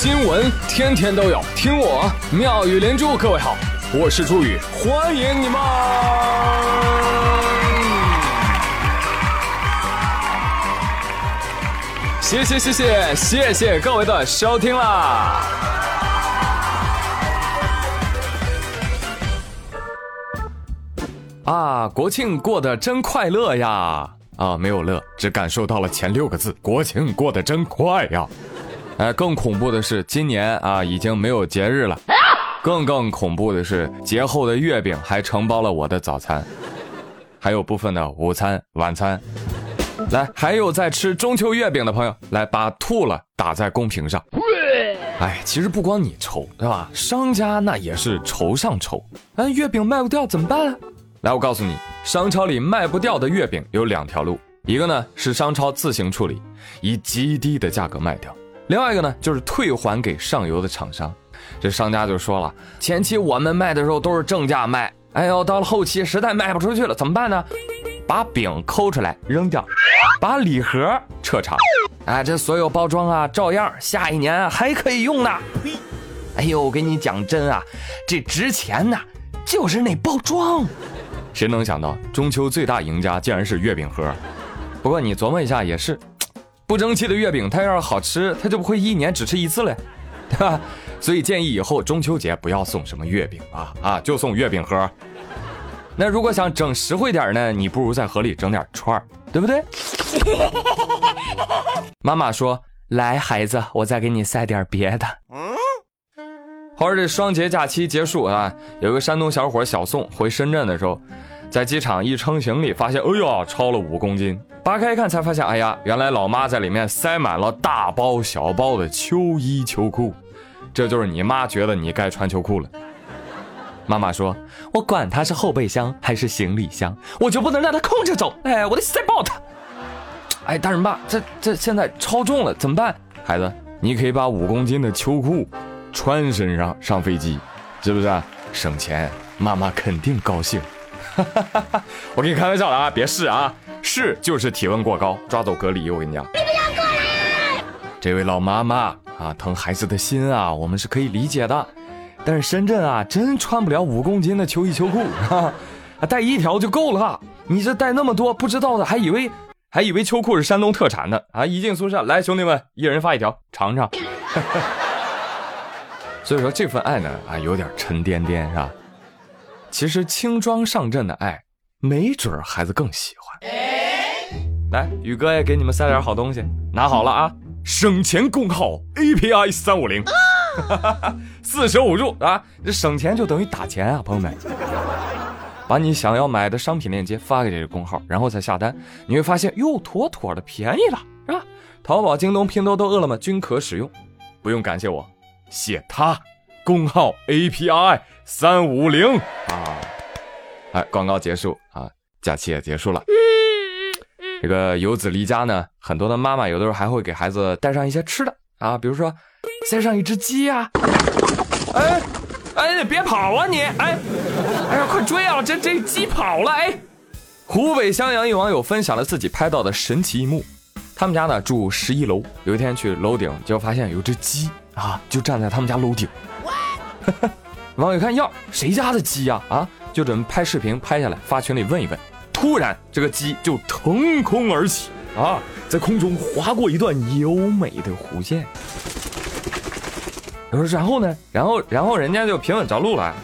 新闻天天都有，听我妙语连珠。各位好，我是朱宇，欢迎你们！谢谢谢谢谢谢各位的收听啦！啊，国庆过得真快乐呀！啊，没有乐，只感受到了前六个字：国庆过得真快呀！哎，更恐怖的是，今年啊已经没有节日了。更更恐怖的是，节后的月饼还承包了我的早餐，还有部分的午餐、晚餐。来，还有在吃中秋月饼的朋友，来把吐了打在公屏上。哎，其实不光你愁，对吧？商家那也是愁上愁。哎，月饼卖不掉怎么办啊？来，我告诉你，商超里卖不掉的月饼有两条路，一个呢是商超自行处理，以极低的价格卖掉；另外一个呢就是退还给上游的厂商。这商家就说了，前期我们卖的时候都是正价卖，哎呦，到了后期实在卖不出去了，怎么办呢？把饼抠出来扔掉，把礼盒撤场，哎，这所有包装啊，照样下一年还可以用呢。哎呦，我跟你讲真啊，这值钱呐，就是那包装。谁能想到中秋最大赢家竟然是月饼盒？不过你琢磨一下也是，不争气的月饼，它要是好吃，它就不会一年只吃一次嘞，对吧？所以建议以后中秋节不要送什么月饼啊啊，就送月饼盒。那如果想整实惠点呢，你不如在盒里整点串儿，对不对？妈妈说：“来，孩子，我再给你塞点别的。”后来这双节假期结束啊，有个山东小伙小宋回深圳的时候，在机场一称行李，发现哎呦超了五公斤，扒开一看才发现，哎呀，原来老妈在里面塞满了大包小包的秋衣秋裤，这就是你妈觉得你该穿秋裤了。妈妈说：“我管它是后备箱还是行李箱，我就不能让它空着走，哎，我得塞爆它。”哎，大人爸，这这现在超重了，怎么办？孩子，你可以把五公斤的秋裤。穿身上上飞机，是不是省钱？妈妈肯定高兴。我跟你开玩笑的啊，别试啊，试就是体温过高，抓走隔离。我跟你讲，你不要过来！这位老妈妈啊，疼孩子的心啊，我们是可以理解的。但是深圳啊，真穿不了五公斤的秋衣秋裤啊，带一条就够了。你这带那么多，不知道的还以为还以为秋裤是山东特产呢啊！一进宿舍，来兄弟们，一人发一条，尝尝。所以说这份爱呢啊有点沉甸甸是吧？其实轻装上阵的爱，没准孩子更喜欢。来，宇哥也给你们塞点好东西，拿好了啊！省钱工号 API 三五零，四舍五入啊，这省钱就等于打钱啊，朋友们。把你想要买的商品链接发给这个工号，然后再下单，你会发现哟，妥妥的便宜了，是吧？淘宝、京东、拼多多、饿了么均可使用，不用感谢我。写他，工号 API 三五零啊！哎，广告结束啊，假期也结束了。这个游子离家呢，很多的妈妈有的时候还会给孩子带上一些吃的啊，比如说塞上一只鸡呀。哎哎，别跑啊你！哎哎呀，快追啊！这这鸡跑了！哎，湖北襄阳一网友分享了自己拍到的神奇一幕。他们家呢住十一楼，有一天去楼顶，结果发现有只鸡。啊，就站在他们家楼顶。网友看哟，谁家的鸡呀？啊，就准备拍视频拍下来发群里问一问。突然，这个鸡就腾空而起，啊，在空中划过一段优美的弧线。我说，然后呢？然后，然后人家就平稳着陆了。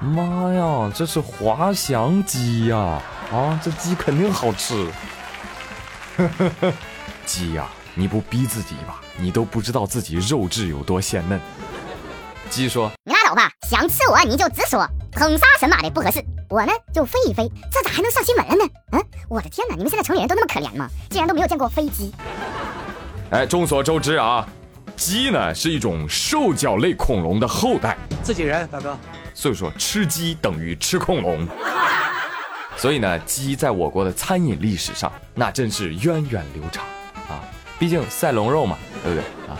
妈呀，这是滑翔鸡呀！啊，这鸡肯定好吃。鸡呀！你不逼自己一把，你都不知道自己肉质有多鲜嫩。鸡说：“你拉倒吧，想吃我你就直说，捧杀神马的不合适。我呢就飞一飞，这咋还能上新闻了呢？嗯，我的天哪，你们现在城里人都那么可怜吗？竟然都没有见过飞机？哎，众所周知啊，鸡呢是一种兽脚类恐龙的后代。自己人，大哥。所以说吃鸡等于吃恐龙。所以呢，鸡在我国的餐饮历史上那真是源远流长啊。”毕竟赛龙肉嘛，对不对啊？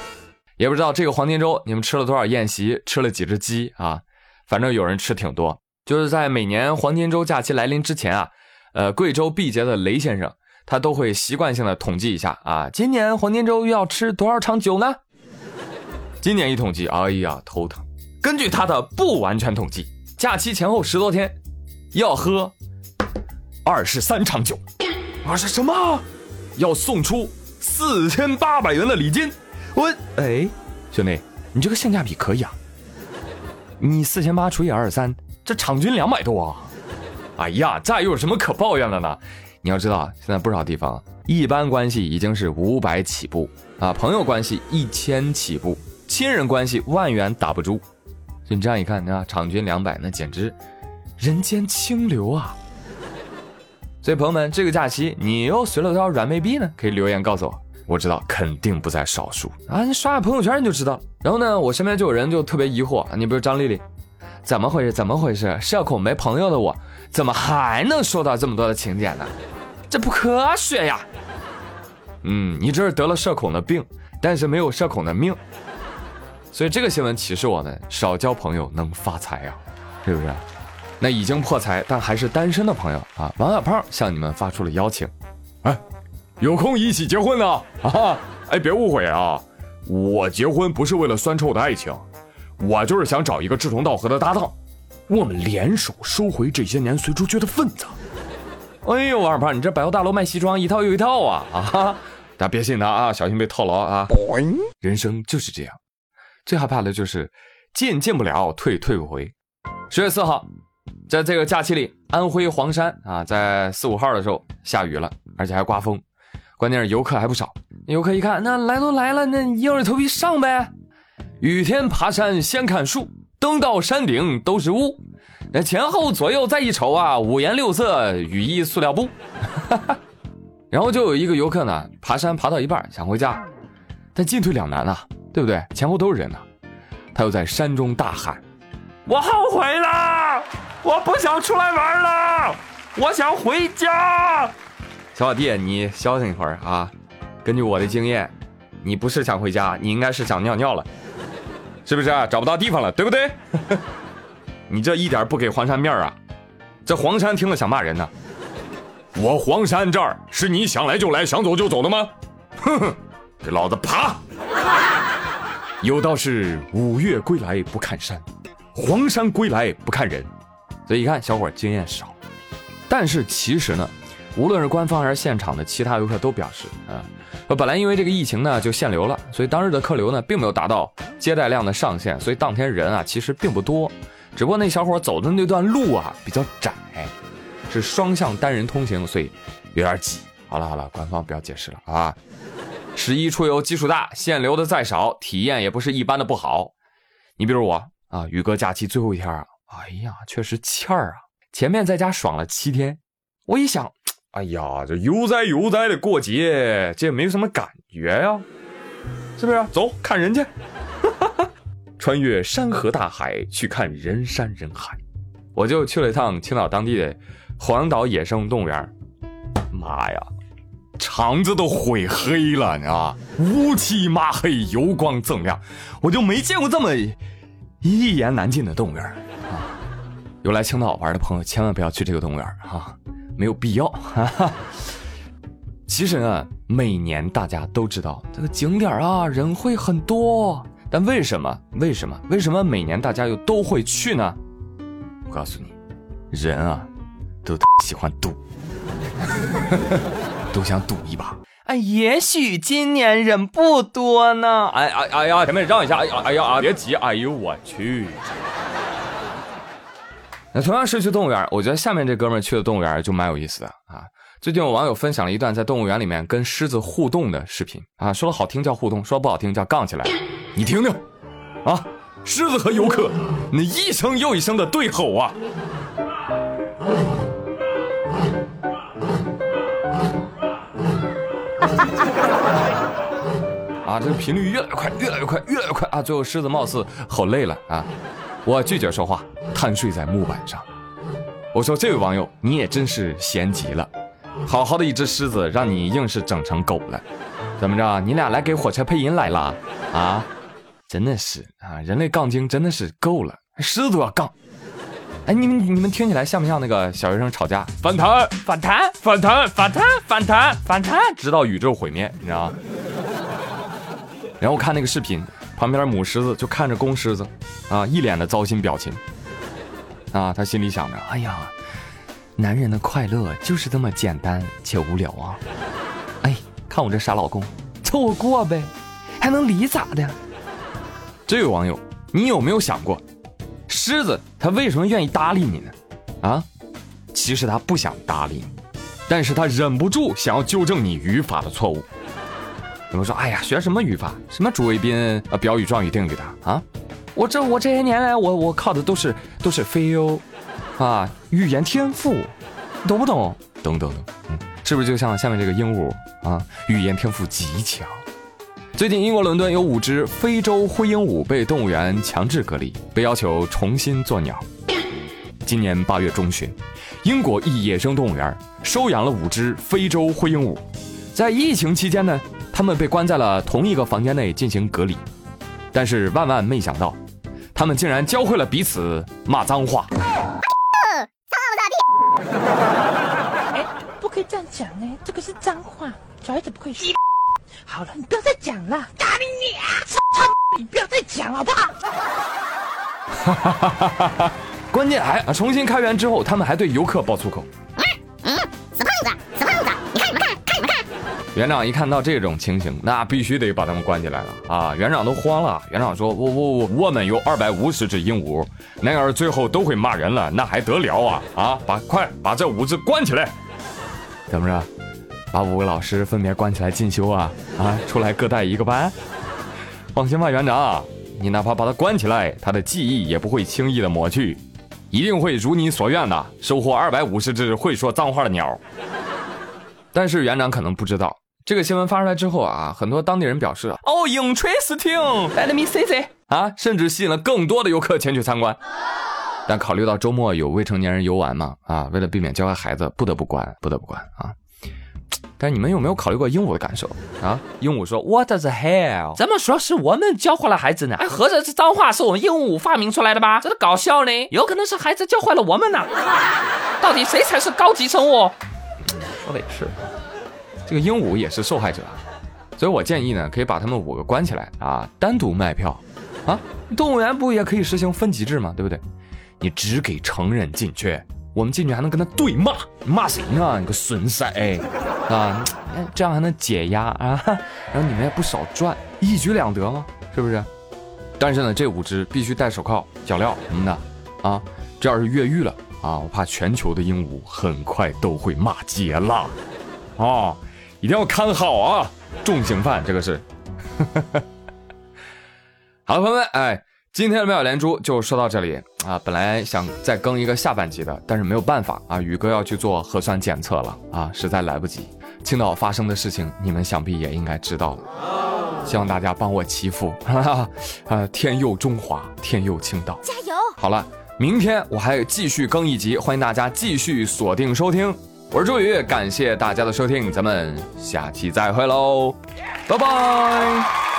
也不知道这个黄金周你们吃了多少宴席，吃了几只鸡啊？反正有人吃挺多。就是在每年黄金周假期来临之前啊，呃，贵州毕节的雷先生他都会习惯性的统计一下啊，今年黄金周要吃多少场酒呢？今年一统计，哎呀头疼。根据他的不完全统计，假期前后十多天要喝二十三场酒，二十什么？要送出四千八百元的礼金。我哎，兄弟，你这个性价比可以啊！你四千八除以二十三，这场均两百多啊！哎呀，这又有什么可抱怨的呢？你要知道，现在不少地方一般关系已经是五百起步啊，朋友关系一千起步，亲人关系万元打不住。就你这样一看，啊，场均两百，那简直人间清流啊！所以朋友们，这个假期你又随了多少软妹币呢？可以留言告诉我，我知道肯定不在少数啊！你刷下朋友圈你就知道了。然后呢，我身边就有人就特别疑惑，你比如张丽丽，怎么回事？怎么回事？社恐没朋友的我，怎么还能收到这么多的请柬呢？这不科学呀！嗯，你这是得了社恐的病，但是没有社恐的命。所以这个新闻启示我们，少交朋友能发财呀，是不是？那已经破财但还是单身的朋友啊，王小胖向你们发出了邀请，哎，有空一起结婚呢 啊！哎，别误会啊，我结婚不是为了酸臭的爱情，我就是想找一个志同道合的搭档，我们联手收回这些年随出去的份子。哎呦，王二胖，你这百货大楼卖西装一套又一套啊 啊！大家别信他啊，小心被套牢啊！人生就是这样，最害怕的就是进进不了，退退不回。十月四号。在这个假期里，安徽黄山啊，在四五号的时候下雨了，而且还刮风，关键是游客还不少。游客一看，那来都来了，那硬着头皮上呗。雨天爬山先看树，登到山顶都是雾。那前后左右再一瞅啊，五颜六色雨衣塑料布。然后就有一个游客呢，爬山爬到一半想回家，但进退两难啊，对不对？前后都是人呢，他又在山中大喊：“我后悔了。”我不想出来玩了，我想回家。小老弟，你消停一会儿啊！根据我的经验，你不是想回家，你应该是想尿尿了，是不是？找不到地方了，对不对？你这一点不给黄山面啊！这黄山听了想骂人呢。我黄山这儿是你想来就来，想走就走的吗？哼哼，给老子爬！有道是五岳归来不看山，黄山归来不看人。所以一看，小伙经验少，但是其实呢，无论是官方还是现场的其他游客都表示，啊，本来因为这个疫情呢就限流了，所以当日的客流呢并没有达到接待量的上限，所以当天人啊其实并不多，只不过那小伙走的那段路啊比较窄，是双向单人通行，所以有点挤。好了好了，官方不要解释了啊。十一出游基数大，限流的再少，体验也不是一般的不好。你比如我啊，宇哥假期最后一天啊。哎呀，确实欠儿啊！前面在家爽了七天，我一想，哎呀，这悠哉悠哉的过节，这也没什么感觉呀，是不是？走，看人去，穿越山河大海去看人山人海，我就去了一趟青岛当地的黄岛野生动物园。妈呀，肠子都悔黑了，你知道吗？乌漆抹黑，油光锃亮，我就没见过这么一言难尽的动物园啊。有来青岛玩的朋友，千万不要去这个动物园啊，没有必要。哈 哈其实呢，每年大家都知道这个景点啊，人会很多，但为什么？为什么？为什么每年大家又都会去呢？我告诉你，人啊，都喜欢赌，都想赌一把。哎，也许今年人不多呢。哎哎哎呀，前面让一下。哎呀哎呀，别急。哎呦我去。那同样是去动物园，我觉得下面这哥们儿去的动物园就蛮有意思的啊。最近有网友分享了一段在动物园里面跟狮子互动的视频啊，说的好听叫互动，说不好听叫杠起来。你听听，啊，狮子和游客那一声又一声的对吼啊，啊，这个频率越来越快，越来越快，越来越快啊！最后狮子貌似吼累了啊。我拒绝说话，瘫睡在木板上。我说：“这位网友，你也真是闲极了，好好的一只狮子，让你硬是整成狗了，怎么着？你俩来给火车配音来了啊？真的是啊，人类杠精真的是够了，狮子都要杠。哎，你们你们听起来像不像那个小学生吵架？反弹，反弹，反弹，反弹，反弹，反弹，直到宇宙毁灭，你知道吗？然后我看那个视频。”旁边母狮子就看着公狮子，啊，一脸的糟心表情。啊，他心里想着，哎呀，男人的快乐就是这么简单且无聊啊！哎，看我这傻老公，凑合过呗，还能离咋的？这位网友，你有没有想过，狮子它为什么愿意搭理你呢？啊，其实它不想搭理你，但是它忍不住想要纠正你语法的错误。有人说，哎呀，学什么语法？什么主谓宾啊、表语、状语、定语的啊？我这我这些年来，我我靠的都是都是 feel，啊，语言天赋，懂不懂？懂懂懂，嗯，是不是就像下面这个鹦鹉啊？语言天赋极强。最近，英国伦敦有五只非洲灰鹦鹉被动物园强制隔离，被要求重新做鸟。今年八月中旬，英国一野生动物园收养了五只非洲灰鹦鹉，在疫情期间呢，它们被关在了同一个房间内进行隔离，但是万万没想到。他们竟然教会了彼此骂脏话。咋不咋地？哎，不可以这样讲呢，这个是脏话，小孩子不可以说。好了，你不要再讲了，打你啊！操你不要再讲好不好？哈哈哈哈哈！关键还重新开园之后，他们还对游客爆粗口。园长一看到这种情形，那必须得把他们关起来了啊！园长都慌了。园长说：“我我我，我们有二百五十只鹦鹉，那要是最后都会骂人了，那还得了啊！啊，把快把这五只关起来，怎么着？把五个老师分别关起来进修啊？啊，出来各带一个班？放心吧，园长，你哪怕把它关起来，他的记忆也不会轻易的抹去，一定会如你所愿的收获二百五十只会说脏话的鸟。但是园长可能不知道。”这个新闻发出来之后啊，很多当地人表示哦，interesting，let me see see 啊，甚至吸引了更多的游客前去参观。但考虑到周末有未成年人游玩嘛，啊，为了避免教坏孩子，不得不关，不得不关啊。但你们有没有考虑过鹦鹉的感受啊？鹦鹉说，What the hell？怎么说是我们教坏了孩子呢？哎，合着这脏话是我们鹦鹉发明出来的吧？这搞笑呢？有可能是孩子教坏了我们呢？到底谁才是高级生物？说的也是。这个鹦鹉也是受害者，所以我建议呢，可以把他们五个关起来啊，单独卖票，啊，动物园不也可以实行分级制吗？对不对？你只给成人进去，我们进去还能跟他对骂，骂谁呢？你个损色啊！这样还能解压啊，然后你们也不少赚，一举两得吗？是不是？但是呢，这五只必须戴手铐、脚镣什么的啊，这要是越狱了啊，我怕全球的鹦鹉很快都会骂街了，啊。一定要看好啊，重刑犯这个是。好了，朋友们，哎，今天的妙连珠就说到这里啊。本来想再更一个下半集的，但是没有办法啊，宇哥要去做核酸检测了啊，实在来不及。青岛发生的事情，你们想必也应该知道了。希望大家帮我祈福，哈哈啊，天佑中华，天佑青岛，加油！好了，明天我还继续更一集，欢迎大家继续锁定收听。我是朱宇，感谢大家的收听，咱们下期再会喽，拜拜。